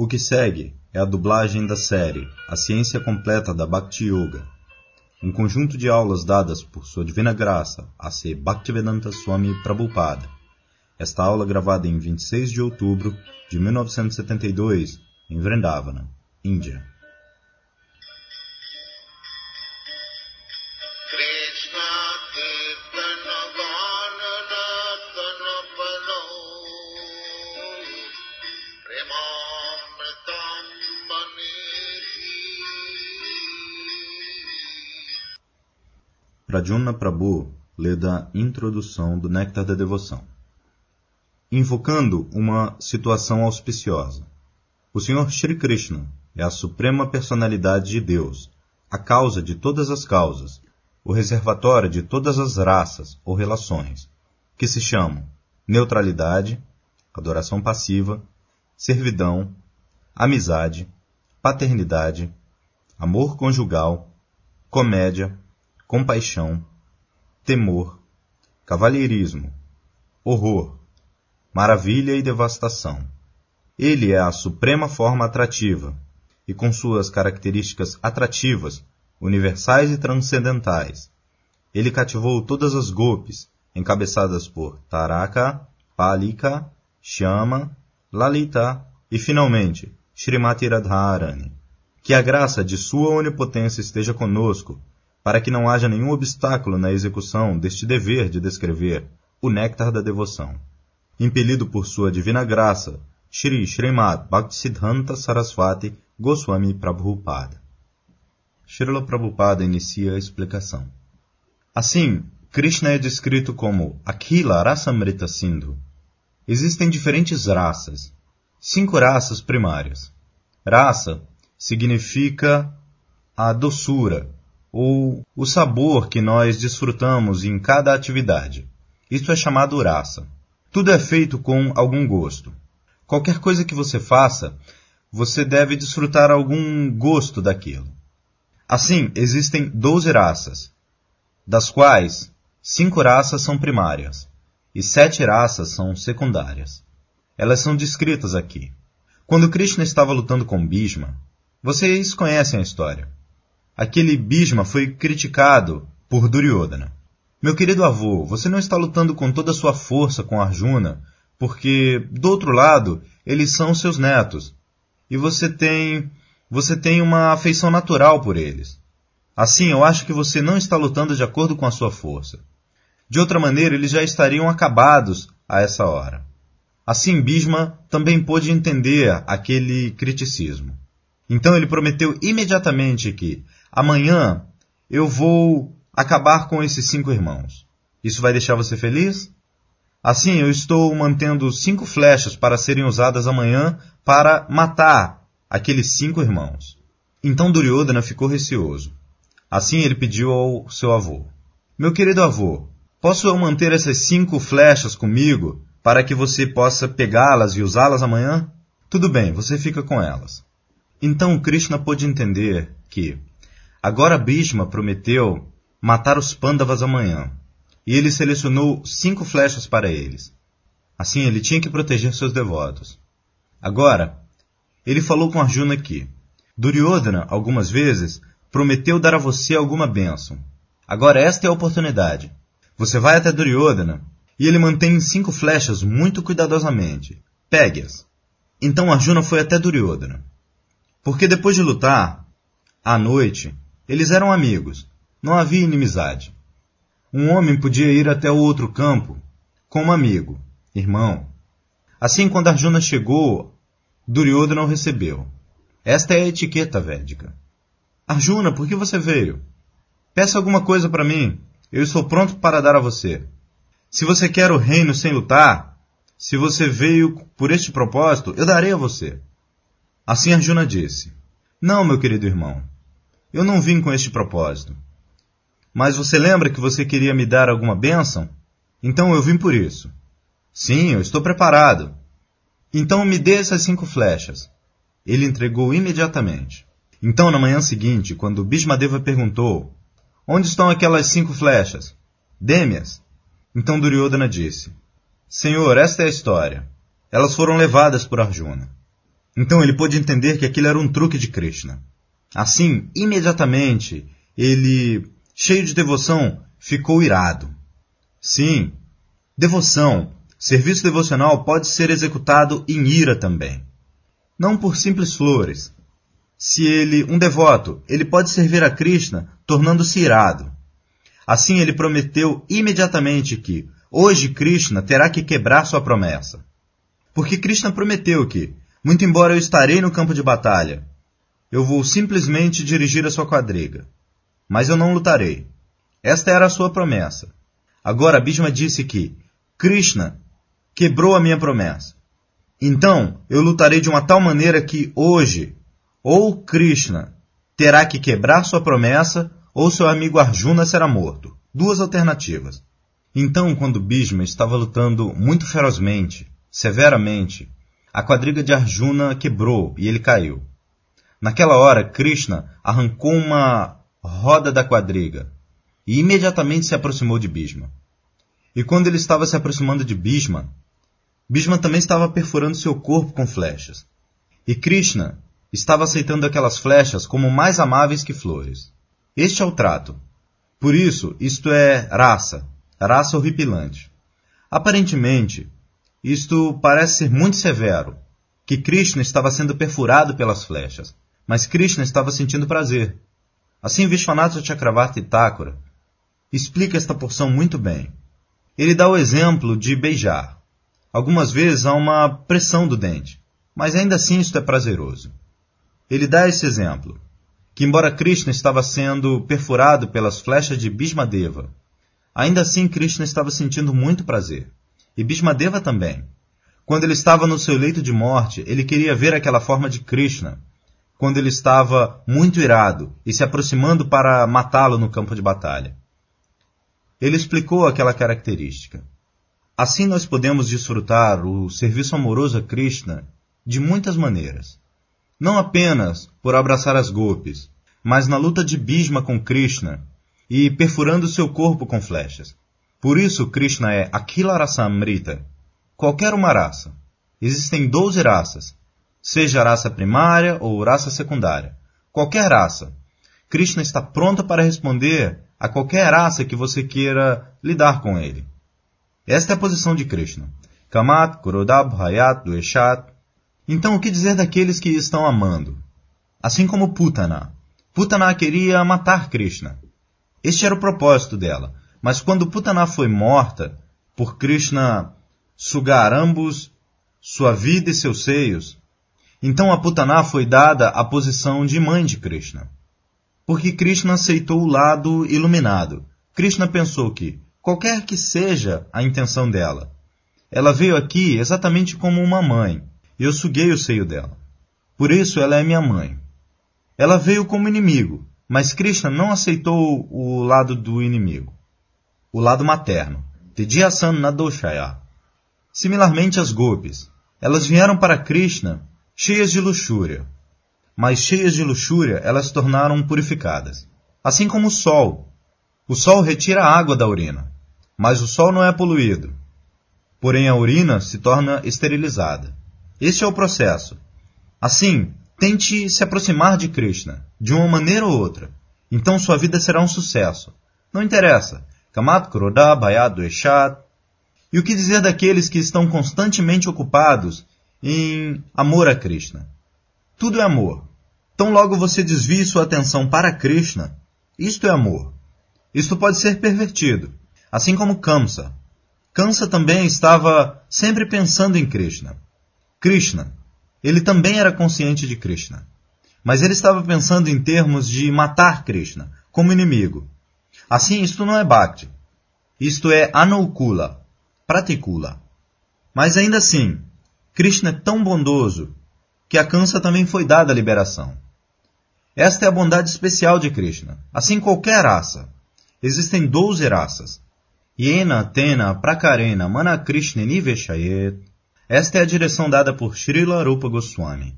O que segue é a dublagem da série A Ciência Completa da Bhakti Yoga, um conjunto de aulas dadas por Sua Divina Graça a C. Bhaktivedanta Swami Prabhupada. Esta aula gravada em 26 de outubro de 1972 em Vrindavana, Índia. Pradyumna Prabhu lê da introdução do Néctar da Devoção. Invocando uma situação auspiciosa. O Senhor Shri Krishna é a suprema personalidade de Deus, a causa de todas as causas, o reservatório de todas as raças ou relações, que se chamam neutralidade, adoração passiva, servidão, amizade, paternidade, amor conjugal, comédia, compaixão, temor, cavalheirismo, horror, maravilha e devastação. Ele é a suprema forma atrativa, e com suas características atrativas, universais e transcendentais, ele cativou todas as golpes, encabeçadas por Taraka, Palika, Shama, Lalita e, finalmente, Srimati Radharani. Que a graça de sua onipotência esteja conosco, para que não haja nenhum obstáculo na execução deste dever de descrever o néctar da devoção. Impelido por sua divina graça, Shri Srimad Bhaktisiddhanta Saraswati Goswami Prabhupada. Srila Prabhupada inicia a explicação. Assim, Krishna é descrito como Akhila Rasamrita Sindhu. Existem diferentes raças, cinco raças primárias. Raça significa a doçura, ou o sabor que nós desfrutamos em cada atividade. Isso é chamado raça. Tudo é feito com algum gosto. Qualquer coisa que você faça, você deve desfrutar algum gosto daquilo. Assim, existem 12 raças, das quais cinco raças são primárias e sete raças são secundárias. Elas são descritas aqui. Quando Krishna estava lutando com Bhishma, vocês conhecem a história. Aquele Bhishma foi criticado por Duryodhana. Meu querido avô, você não está lutando com toda a sua força com Arjuna, porque, do outro lado, eles são seus netos. E você tem. você tem uma afeição natural por eles. Assim, eu acho que você não está lutando de acordo com a sua força. De outra maneira, eles já estariam acabados a essa hora. Assim, Bhishma também pôde entender aquele criticismo. Então ele prometeu imediatamente que, amanhã, eu vou acabar com esses cinco irmãos. Isso vai deixar você feliz? Assim, eu estou mantendo cinco flechas para serem usadas amanhã para matar aqueles cinco irmãos. Então Duryodhana ficou receoso. Assim ele pediu ao seu avô: Meu querido avô, posso eu manter essas cinco flechas comigo para que você possa pegá-las e usá-las amanhã? Tudo bem, você fica com elas. Então Krishna pôde entender que agora Bhishma prometeu matar os Pandavas amanhã, e ele selecionou cinco flechas para eles. Assim ele tinha que proteger seus devotos. Agora, ele falou com Arjuna que Duryodhana, algumas vezes, prometeu dar a você alguma bênção. Agora esta é a oportunidade. Você vai até Duryodhana e ele mantém cinco flechas muito cuidadosamente. Pegue-as. Então Arjuna foi até Duryodhana. Porque depois de lutar, à noite, eles eram amigos. Não havia inimizade. Um homem podia ir até o outro campo como amigo, irmão. Assim, quando Arjuna chegou, Duryodhana o recebeu. Esta é a etiqueta védica. Arjuna, por que você veio? Peça alguma coisa para mim. Eu estou pronto para dar a você. Se você quer o reino sem lutar, se você veio por este propósito, eu darei a você. Assim Arjuna disse: Não, meu querido irmão, eu não vim com este propósito. Mas você lembra que você queria me dar alguma bênção? Então eu vim por isso. Sim, eu estou preparado. Então me dê essas cinco flechas. Ele entregou imediatamente. Então, na manhã seguinte, quando Bhishmadeva perguntou: Onde estão aquelas cinco flechas? Dê-me-as. Então Duryodhana disse: Senhor, esta é a história. Elas foram levadas por Arjuna. Então ele pôde entender que aquilo era um truque de Krishna. Assim, imediatamente, ele, cheio de devoção, ficou irado. Sim, devoção, serviço devocional pode ser executado em ira também. Não por simples flores. Se ele, um devoto, ele pode servir a Krishna tornando-se irado. Assim ele prometeu imediatamente que, hoje Krishna terá que quebrar sua promessa. Porque Krishna prometeu que, muito embora eu estarei no campo de batalha, eu vou simplesmente dirigir a sua quadriga. Mas eu não lutarei. Esta era a sua promessa. Agora Bhishma disse que Krishna quebrou a minha promessa. Então eu lutarei de uma tal maneira que hoje, ou Krishna terá que quebrar sua promessa, ou seu amigo Arjuna será morto. Duas alternativas. Então, quando Bhishma estava lutando muito ferozmente, severamente, a quadriga de Arjuna quebrou e ele caiu. Naquela hora, Krishna arrancou uma roda da quadriga e imediatamente se aproximou de Bhishma. E quando ele estava se aproximando de Bhishma, Bhishma também estava perfurando seu corpo com flechas. E Krishna estava aceitando aquelas flechas como mais amáveis que flores. Este é o trato. Por isso, isto é raça, raça horripilante. Aparentemente, isto parece ser muito severo, que Krishna estava sendo perfurado pelas flechas, mas Krishna estava sentindo prazer. Assim, Vishwanatha Chakravarti Thakura explica esta porção muito bem. Ele dá o exemplo de beijar. Algumas vezes há uma pressão do dente, mas ainda assim isto é prazeroso. Ele dá esse exemplo que embora Krishna estava sendo perfurado pelas flechas de Bhismadeva, ainda assim Krishna estava sentindo muito prazer. E Bhismadeva também. Quando ele estava no seu leito de morte, ele queria ver aquela forma de Krishna, quando ele estava muito irado e se aproximando para matá-lo no campo de batalha. Ele explicou aquela característica. Assim nós podemos desfrutar o serviço amoroso a Krishna de muitas maneiras não apenas por abraçar as golpes, mas na luta de Bhishma com Krishna e perfurando seu corpo com flechas. Por isso Krishna é Akila Rasamrita, qualquer uma raça. Existem 12 raças, seja raça primária ou raça secundária. Qualquer raça. Krishna está pronto para responder a qualquer raça que você queira lidar com ele. Esta é a posição de Krishna. Kamat, Kurodab, Hayat, Dueshat, então, o que dizer daqueles que estão amando? Assim como Putana. Putana queria matar Krishna. Este era o propósito dela. Mas quando Putana foi morta, por Krishna sugar ambos sua vida e seus seios, então a Putana foi dada a posição de mãe de Krishna. Porque Krishna aceitou o lado iluminado. Krishna pensou que, qualquer que seja a intenção dela, ela veio aqui exatamente como uma mãe, eu suguei o seio dela. Por isso ela é minha mãe. Ela veio como inimigo, mas Krishna não aceitou o lado do inimigo, o lado materno. Tedyasan Nadoshaya. Similarmente as golpes, elas vieram para Krishna cheias de luxúria, mas cheias de luxúria elas se tornaram purificadas. Assim como o sol. O sol retira a água da urina, mas o sol não é poluído. Porém a urina se torna esterilizada. Este é o processo. Assim, tente se aproximar de Krishna, de uma maneira ou outra. Então sua vida será um sucesso. Não interessa. Kamat Kuroda, Bayad, Eshat. E o que dizer daqueles que estão constantemente ocupados em amor a Krishna? Tudo é amor. Tão logo você desvie sua atenção para Krishna, isto é amor. Isto pode ser pervertido, assim como Kamsa. Kamsa também estava sempre pensando em Krishna. Krishna. Ele também era consciente de Krishna. Mas ele estava pensando em termos de matar Krishna, como inimigo. Assim, isto não é Bhakti. Isto é Anukula, Pratikula. Mas ainda assim, Krishna é tão bondoso que a Kansa também foi dada a liberação. Esta é a bondade especial de Krishna. Assim qualquer raça. Existem 12 raças. Yena, Tena, Prakarena, Mana Krishna Niveshayet, esta é a direção dada por Srila Rupa Goswami.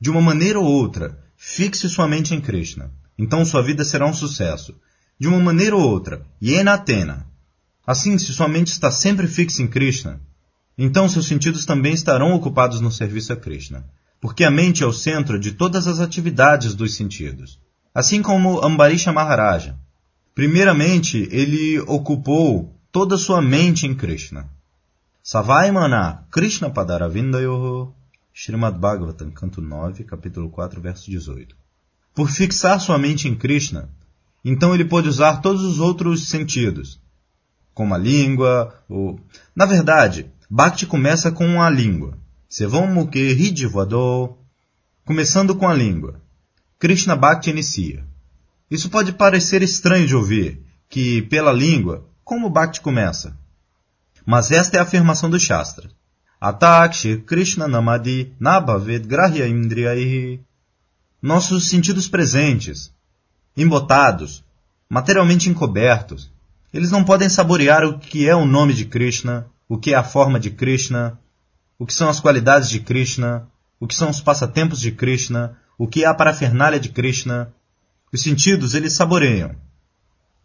De uma maneira ou outra, fixe sua mente em Krishna. Então sua vida será um sucesso. De uma maneira ou outra, Yena Atena. Assim, se sua mente está sempre fixa em Krishna, então seus sentidos também estarão ocupados no serviço a Krishna. porque a mente é o centro de todas as atividades dos sentidos. Assim como Ambarisha Maharaja. Primeiramente, ele ocupou toda sua mente em Krishna. Savaimana Krishna Padaravindayoho Srimad Bhagavatam, canto 9, capítulo 4, verso 18. Por fixar sua mente em Krishna, então ele pôde usar todos os outros sentidos, como a língua, o... Na verdade, Bhakti começa com a língua. Sevamuke Hidivado, começando com a língua. Krishna Bhakti inicia. Isso pode parecer estranho de ouvir, que pela língua, como Bhakti começa? Mas esta é a afirmação do Shastra. Atakshi Krishna Namadi Nabhavet Grahya Indriyaihi. Nossos sentidos presentes, embotados, materialmente encobertos, eles não podem saborear o que é o nome de Krishna, o que é a forma de Krishna, o que são as qualidades de Krishna, o que são os passatempos de Krishna, o que é a parafernália de Krishna. Os sentidos eles saboreiam.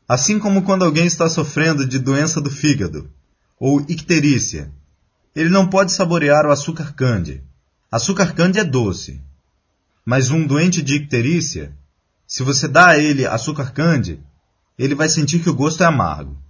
Assim como quando alguém está sofrendo de doença do fígado, ou icterícia, ele não pode saborear o açúcar candy. Açúcar candy é doce. Mas um doente de icterícia, se você dá a ele açúcar candy, ele vai sentir que o gosto é amargo.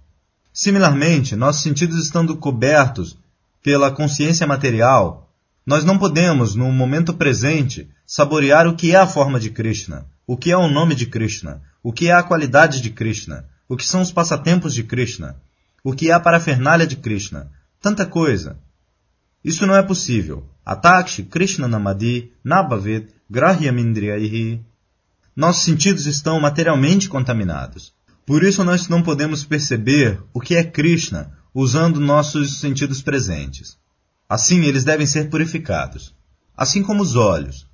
Similarmente, nossos sentidos estando cobertos pela consciência material, nós não podemos, no momento presente, saborear o que é a forma de Krishna, o que é o nome de Krishna, o que é a qualidade de Krishna, o que são os passatempos de Krishna, o que é a parafernália de Krishna. Tanta coisa. Isso não é possível. Atakshi Krishna Namadi Nabhavid Grahyamindriyaihi. Nossos sentidos estão materialmente contaminados. Por isso nós não podemos perceber o que é Krishna usando nossos sentidos presentes. Assim eles devem ser purificados. Assim como os olhos.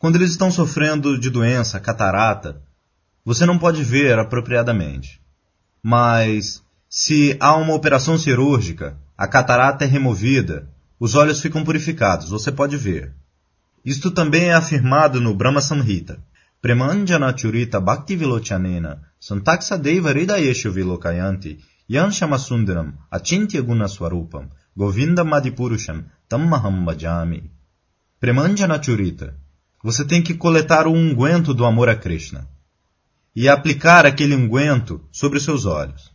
Quando eles estão sofrendo de doença, catarata, você não pode ver apropriadamente. Mas se há uma operação cirúrgica, a catarata é removida os olhos ficam purificados, você pode ver. Isto também é afirmado no Brahma Samhita. Premanjana Churita Bhakti Vilochanena Santaksa Deva Ridayeshu Vilokayanti Yan Shamasundaram Achintya Guna Swarupam Govinda Madipurusham Tammaham Bhajami Premanjana Churita Você tem que coletar o unguento do amor a Krishna e aplicar aquele unguento sobre os seus olhos.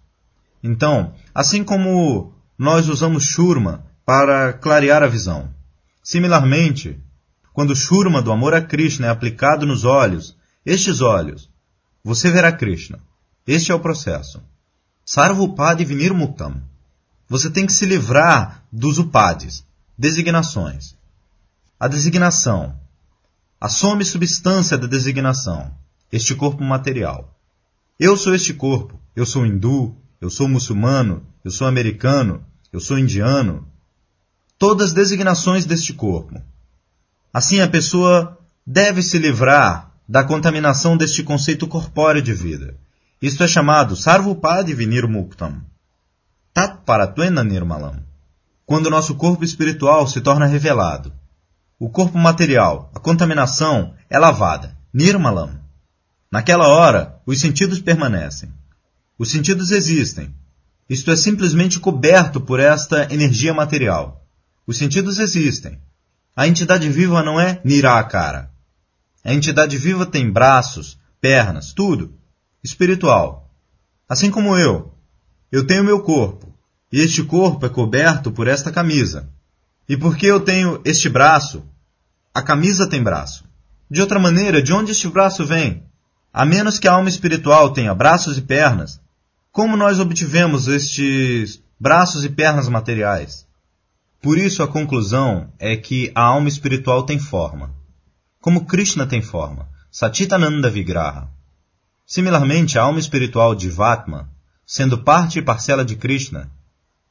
Então, assim como nós usamos churma para clarear a visão. Similarmente, quando o Shurma do amor a Krishna é aplicado nos olhos, estes olhos, você verá Krishna. Este é o processo. Sarvupadi Vinir Muktam. Você tem que se livrar dos upadis, designações. A designação. A soma e substância da designação. Este corpo material. Eu sou este corpo. Eu sou hindu. Eu sou muçulmano. Eu sou americano. Eu sou indiano todas as designações deste corpo. Assim, a pessoa deve se livrar da contaminação deste conceito corpóreo de vida. Isto é chamado Sarvupadi Vinir Muktam. Tat Paratwena Nirmalam. Quando nosso corpo espiritual se torna revelado. O corpo material, a contaminação, é lavada. Nirmalam. Naquela hora, os sentidos permanecem. Os sentidos existem. Isto é simplesmente coberto por esta energia material. Os sentidos existem. A entidade viva não é Nirakara. A entidade viva tem braços, pernas, tudo. Espiritual. Assim como eu. Eu tenho meu corpo. E este corpo é coberto por esta camisa. E porque eu tenho este braço, a camisa tem braço. De outra maneira, de onde este braço vem? A menos que a alma espiritual tenha braços e pernas, como nós obtivemos estes braços e pernas materiais? Por isso a conclusão é que a alma espiritual tem forma. Como Krishna tem forma, Satitananda Vigraha. Similarmente, a alma espiritual de Vatma, sendo parte e parcela de Krishna,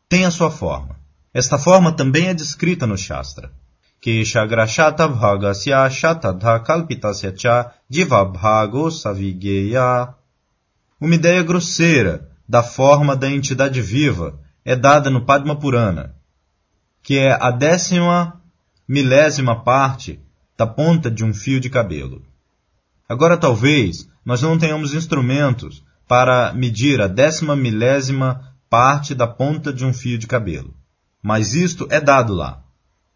tem a sua forma. Esta forma também é descrita no Shastra. Savigeya. Uma ideia grosseira da forma da entidade viva é dada no Padma Purana, que é a décima milésima parte da ponta de um fio de cabelo. Agora, talvez, nós não tenhamos instrumentos para medir a décima milésima parte da ponta de um fio de cabelo. Mas isto é dado lá.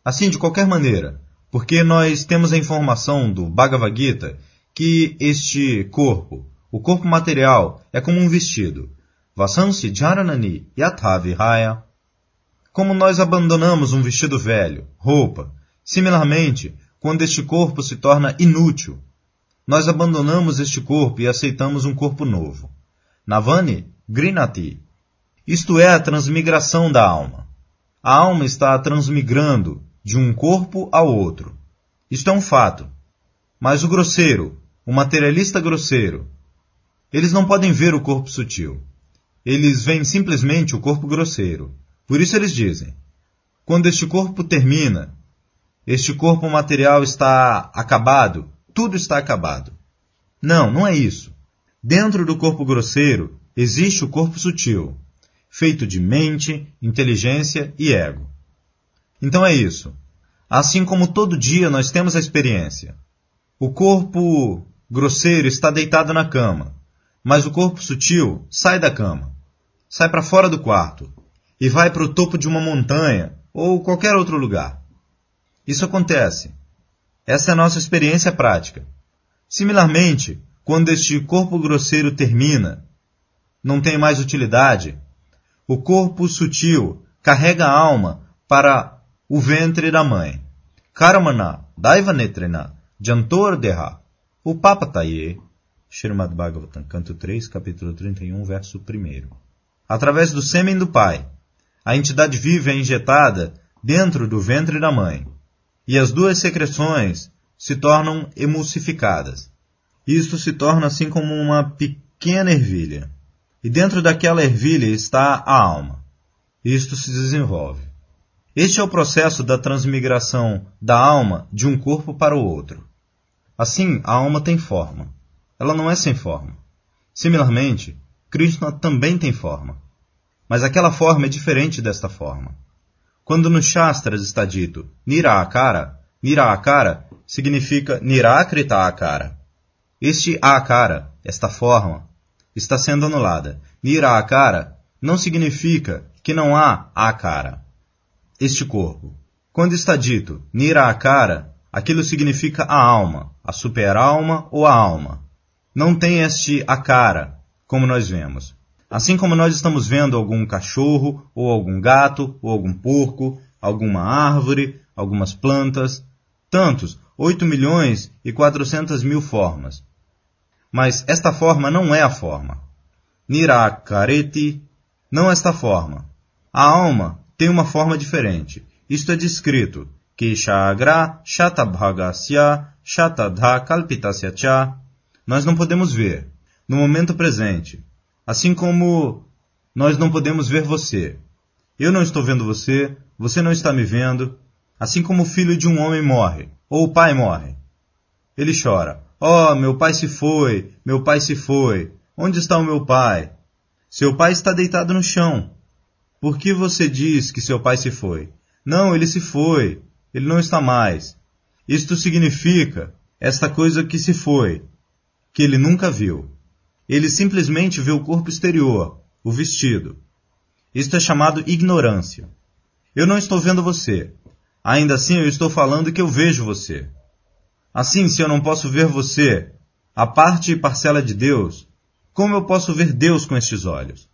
Assim, de qualquer maneira, Porque nós temos a informação do Bhagavad Gita que este corpo, o corpo material, é como um vestido. Vasansi Jaranani Yathavihaya. Como nós abandonamos um vestido velho, roupa, similarmente, quando este corpo se torna inútil, nós abandonamos este corpo e aceitamos um corpo novo. Navani Grinati. Isto é a transmigração da alma. A alma está transmigrando de um corpo ao outro. Isto é um fato. Mas o grosseiro, o materialista grosseiro, eles não podem ver o corpo sutil. Eles veem simplesmente o corpo grosseiro. Por isso eles dizem: quando este corpo termina, este corpo material está acabado, tudo está acabado. Não, não é isso. Dentro do corpo grosseiro existe o corpo sutil, feito de mente, inteligência e ego. Então é isso. Assim como todo dia nós temos a experiência. O corpo grosseiro está deitado na cama, mas o corpo sutil sai da cama, sai para fora do quarto e vai para o topo de uma montanha ou qualquer outro lugar. Isso acontece. Essa é a nossa experiência prática. Similarmente, quando este corpo grosseiro termina, não tem mais utilidade, o corpo sutil carrega a alma para o ventre da mãe. Karmana Daivanetrena Jantor Deha Upapataye Srimad Bhagavatam, canto 3, capítulo 31, verso 1. Através do sêmen do pai, a entidade viva é injetada dentro do ventre da mãe, e as duas secreções se tornam emulsificadas. Isto se torna assim como uma pequena ervilha. E dentro daquela ervilha está a alma. Isto se desenvolve. Este é o processo da transmigração da alma de um corpo para o outro. Assim, a alma tem forma. Ela não é sem forma. Similarmente, Krishna também tem forma. Mas aquela forma é diferente desta forma. Quando nos Shastras está dito Niraakara, Niraakara significa Nirakrita Akara. Este Akara, esta forma, está sendo anulada. Niraakara não significa que não há Akara este corpo. Quando está dito Niraakara, aquilo significa a alma, a super-alma ou a alma. Não tem este Akara, como nós vemos. Assim como nós estamos vendo algum cachorro, ou algum gato, ou algum porco, alguma árvore, algumas plantas, tantos, 8 milhões e 400 mil formas. Mas esta forma não é a forma. Nirakareti não esta forma. A alma tem uma forma diferente. Isto é descrito que Shagra Shatabhagasya Shatadha Kalpitasya Cha. Nós não podemos ver no momento presente, assim como nós não podemos ver você. Eu não estou vendo você, você não está me vendo, assim como o filho de um homem morre, ou o pai morre. Ele chora: Oh, meu pai se foi, meu pai se foi. Onde está o meu pai? Seu pai está deitado no chão. Por que você diz que seu pai se foi? Não, ele se foi. Ele não está mais. Isto significa esta coisa que se foi, que ele nunca viu. Ele simplesmente vê o corpo exterior, o vestido. Isto é chamado ignorância. Eu não estou vendo você. Ainda assim, eu estou falando que eu vejo você. Assim, se eu não posso ver você, a parte e parcela de Deus, como eu posso ver Deus com estes olhos?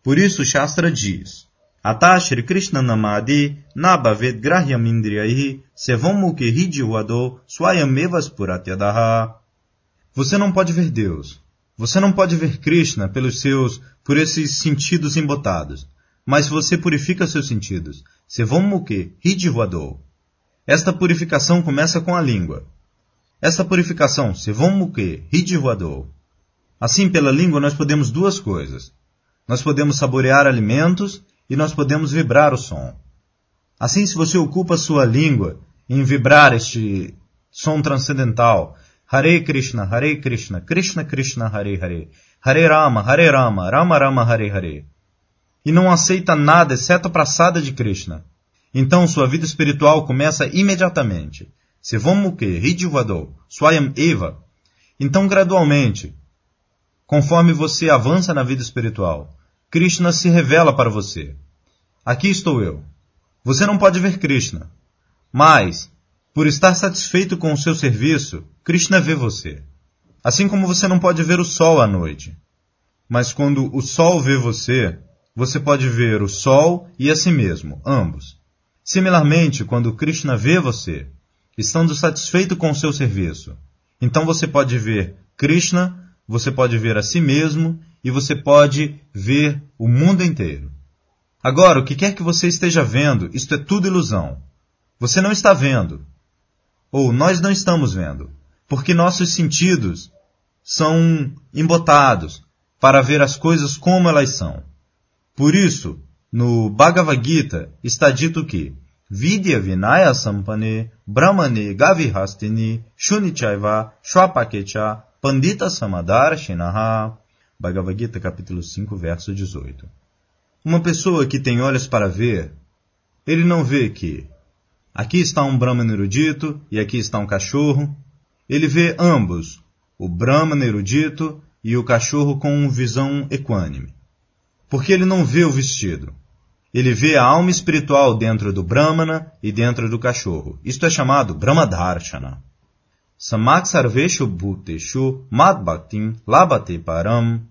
Por isso, Shastra diz: Atashri Krishnanamadi Nabhavet Grahyam Indriyahi Sevamukhi Hidivado Swayamevas Puratyadaha. Você não pode ver Deus, você não pode ver Krishna pelos seus, por esses sentidos embotados. Mas você purifica seus sentidos. Sevamukhi hijivado. Esta purificação começa com a língua. Esta purificação, sevamukhi hijivado. Assim, pela língua, nós podemos duas coisas. Nós podemos saborear alimentos e nós podemos vibrar o som. Assim, se você ocupa sua língua em vibrar este som transcendental, Hare Krishna, Hare Krishna, Krishna Krishna, Hare Hare, Hare Rama, Hare Rama, Rama Rama, Hare Hare, e não aceita nada exceto a praçada de Krishna, então sua vida espiritual começa imediatamente. Se vamos que Ridivado, Swayam Eva. Então, gradualmente, conforme você avança na vida espiritual, Krishna se revela para você. Aqui estou eu. Você não pode ver Krishna, mas, Por estar satisfeito com o seu serviço, Krishna vê você. Assim como você não pode ver o sol à noite. Mas quando o sol vê você, você pode ver o sol e a si mesmo, ambos. Similarmente, quando Krishna vê você, estando satisfeito com o seu serviço, então você pode ver Krishna, você pode ver a si mesmo e você pode ver o mundo inteiro. Agora, o que quer que você esteja vendo, isto é tudo ilusão. Você não está vendo. Ou nós não estamos vendo. Porque nossos sentidos são embotados para ver as coisas como elas são. Por isso, no Bhagavad Gita está dito que Vidya Vinaya Sampane Brahmane Gavihastini Shunichaiva Shwapakecha Pandita Samadara Shinaha Bhagavad Gita capítulo 5 verso 18 Uma pessoa que tem olhos para ver, ele não vê que aqui está um Brahman erudito e aqui está um cachorro. Ele vê ambos, o Brahman erudito e o cachorro com visão equânime porque ele não vê o vestido. Ele vê a alma espiritual dentro do Brahmana e dentro do cachorro. Isto é chamado Brahmadarshana. Samak sarveshu bhuteshu madbhaktim labate param.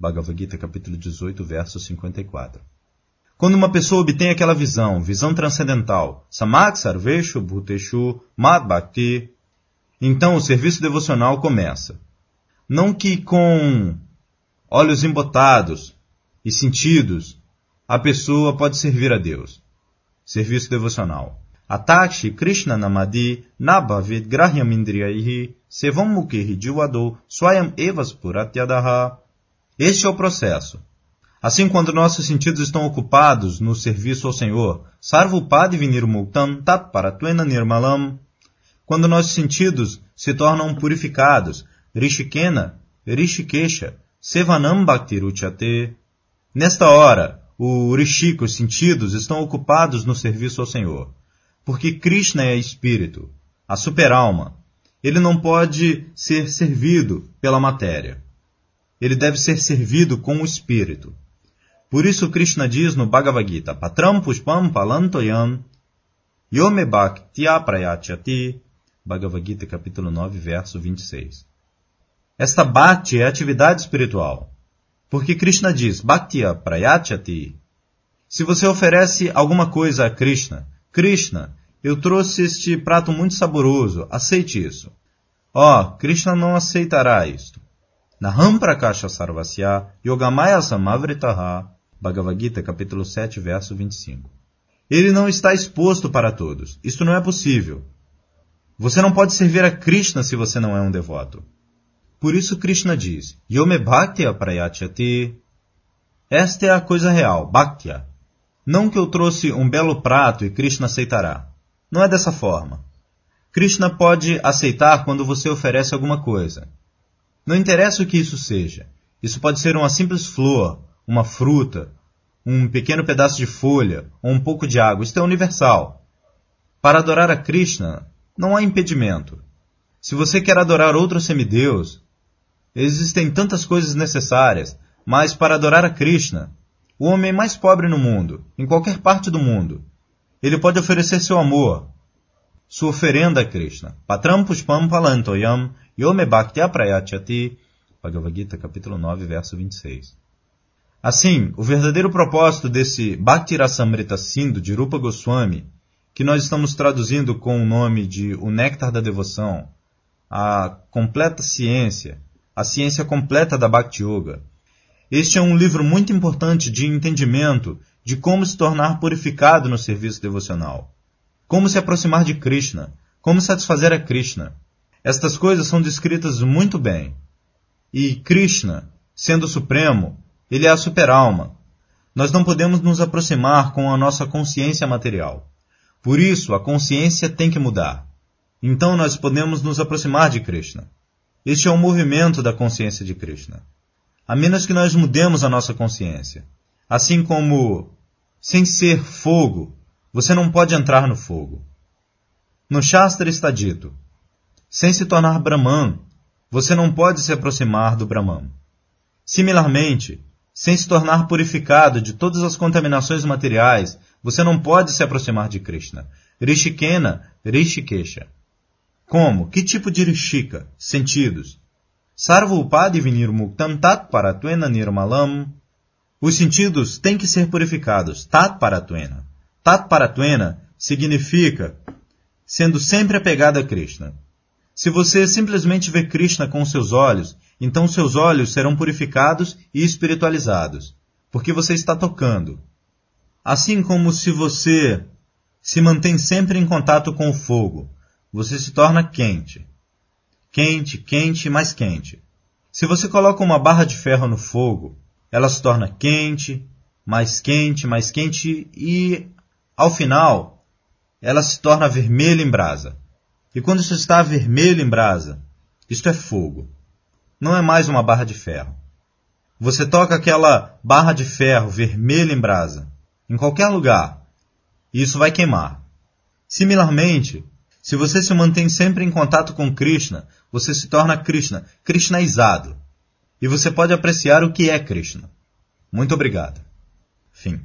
Bhagavad Gita capítulo 18, verso 54. Quando uma pessoa obtém aquela visão, visão transcendental, Samak sarveshu bhuteshu madbhakti, então o serviço devocional começa. Não que com olhos embotados, e sentidos, a pessoa pode servir a Deus. Serviço devocional. Atakshi Krishna Namadi Nabhavid Grahyam Indriyaihi Sevam Mukhi Jivado Swayam Evas Puratyadaha. Este é o processo. Assim, quando nossos sentidos estão ocupados no serviço ao Senhor, Sarvupadi Vinir Muktam Tat Paratuena Nirmalam, quando nossos sentidos se tornam purificados, Rishikena, Rishikesha, Sevanam Bhaktiruchate, Nesta hora, o Rishika, os sentidos, estão ocupados no serviço ao Senhor. Porque Krishna é espírito, a superalma. Ele não pode ser servido pela matéria. Ele deve ser servido com o espírito. Por isso Krishna diz no Bhagavad Gita, Patram Pushpam Palantoyam Yome Bhaktya Prayachati Bhagavad Gita capítulo 9, verso 26. Esta Bhakti é atividade espiritual. Porque Krishna diz, Bhaktya Prayachati. Se você oferece alguma coisa a Krishna, Krishna, eu trouxe este prato muito saboroso, aceite isso. Ó, oh, Krishna não aceitará isto. Naham Prakasha Sarvasya Yogamaya Samavritaha Bhagavad Gita, capítulo 7, verso 25. Ele não está exposto para todos. Isto não é possível. Você não pode servir a Krishna se você não é um devoto. Por isso Krishna diz, Yome Bhaktya Prayachati. Esta é a coisa real, Bhaktya. Não que eu trouxe um belo prato e Krishna aceitará. Não é dessa forma. Krishna pode aceitar quando você oferece alguma coisa. Não interessa o que isso seja. Isso pode ser uma simples flor, uma fruta, um pequeno pedaço de folha ou um pouco de água. Isto é universal. Para adorar a Krishna, não há impedimento. Se você quer adorar outro semideus, Existem tantas coisas necessárias, mas para adorar a Krishna, o homem mais pobre no mundo, em qualquer parte do mundo, ele pode oferecer seu amor, sua oferenda a Krishna. Patram pushpam palantoyam yome bhaktya prayachati. Bhagavad Gita, capítulo 9, verso 26. Assim, o verdadeiro propósito desse Bhakti Rasamrita Sindhu de Rupa Goswami, que nós estamos traduzindo com o nome de O Néctar da Devoção, a completa ciência, a Ciência Completa da Bhakti Yoga. Este é um livro muito importante de entendimento de como se tornar purificado no serviço devocional, como se aproximar de Krishna, como satisfazer a Krishna. Estas coisas são descritas muito bem. E Krishna, sendo o Supremo, ele é a superalma. Nós não podemos nos aproximar com a nossa consciência material. Por isso, a consciência tem que mudar. Então nós podemos nos aproximar de Krishna. Este é o movimento da consciência de Krishna. A menos que nós mudemos a nossa consciência. Assim como, sem ser fogo, você não pode entrar no fogo. No Shastra está dito: sem se tornar Brahman, você não pode se aproximar do Brahman. Similarmente, sem se tornar purificado de todas as contaminações materiais, você não pode se aproximar de Krishna. Rishikena, Rishikesha. Como? Que tipo de Rishika? Sentidos. Sarva upadi vinir muktam tat paratuena nirmalam. Os sentidos têm que ser purificados. Tat paratuena. Tat paratuena significa sendo sempre apegado a Krishna. Se você simplesmente vê Krishna com seus olhos, então seus olhos serão purificados e espiritualizados, porque você está tocando. Assim como se você se mantém sempre em contato com o fogo, você se torna quente. Quente, quente, mais quente. Se você coloca uma barra de ferro no fogo, ela se torna quente, mais quente, mais quente e, ao final, ela se torna vermelha em brasa. E quando isso está vermelho em brasa, isto é fogo. Não é mais uma barra de ferro. Você toca aquela barra de ferro vermelha em brasa, em qualquer lugar, e isso vai queimar. Similarmente, se você se mantém sempre em contato com Krishna, você se torna Krishna, Krishnaizado. E você pode apreciar o que é Krishna. Muito obrigado. Fim.